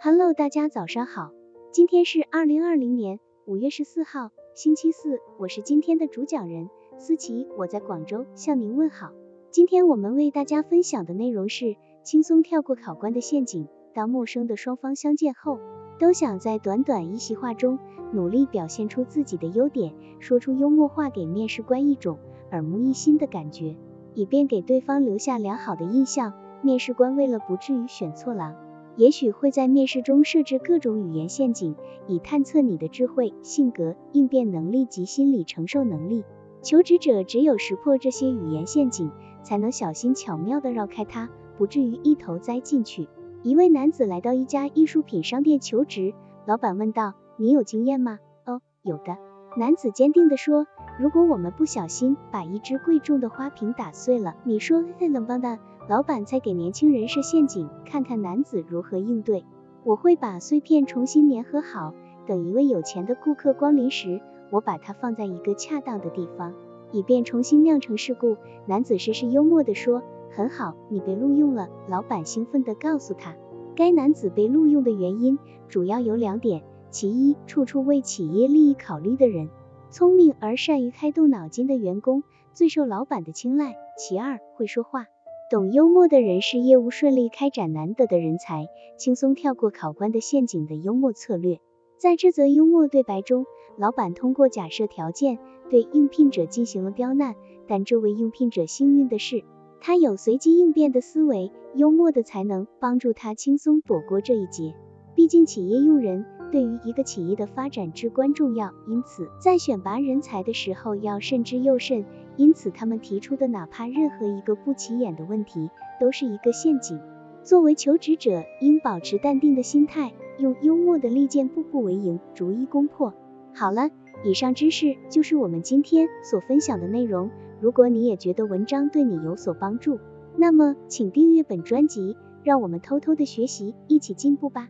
Hello，大家早上好，今天是二零二零年五月十四号，星期四，我是今天的主讲人思琪，我在广州向您问好。今天我们为大家分享的内容是轻松跳过考官的陷阱。当陌生的双方相见后，都想在短短一席话中努力表现出自己的优点，说出幽默话，给面试官一种耳目一新的感觉，以便给对方留下良好的印象。面试官为了不至于选错狼，也许会在面试中设置各种语言陷阱，以探测你的智慧、性格、应变能力及心理承受能力。求职者只有识破这些语言陷阱，才能小心巧妙地绕开它，不至于一头栽进去。一位男子来到一家艺术品商店求职，老板问道：“你有经验吗？”“哦，有的。”男子坚定地说：“如果我们不小心把一只贵重的花瓶打碎了，你说会怎么办？”老板在给年轻人设陷阱，看看男子如何应对。我会把碎片重新粘合好，等一位有钱的顾客光临时，我把它放在一个恰当的地方，以便重新酿成事故。男子时时幽默地说。很好，你被录用了。老板兴奋地告诉他，该男子被录用的原因主要有两点：其一，处处为企业利益考虑的人，聪明而善于开动脑筋的员工最受老板的青睐；其二，会说话、懂幽默的人是业务顺利开展难得的人才，轻松跳过考官的陷阱的幽默策略。在这则幽默对白中，老板通过假设条件对应聘者进行了刁难，但这位应聘者幸运的是。他有随机应变的思维，幽默的才能帮助他轻松躲过这一劫。毕竟企业用人对于一个企业的发展至关重要，因此在选拔人才的时候要慎之又慎。因此他们提出的哪怕任何一个不起眼的问题，都是一个陷阱。作为求职者，应保持淡定的心态，用幽默的利剑步步为营，逐一攻破。好了，以上知识就是我们今天所分享的内容。如果你也觉得文章对你有所帮助，那么请订阅本专辑，让我们偷偷的学习，一起进步吧。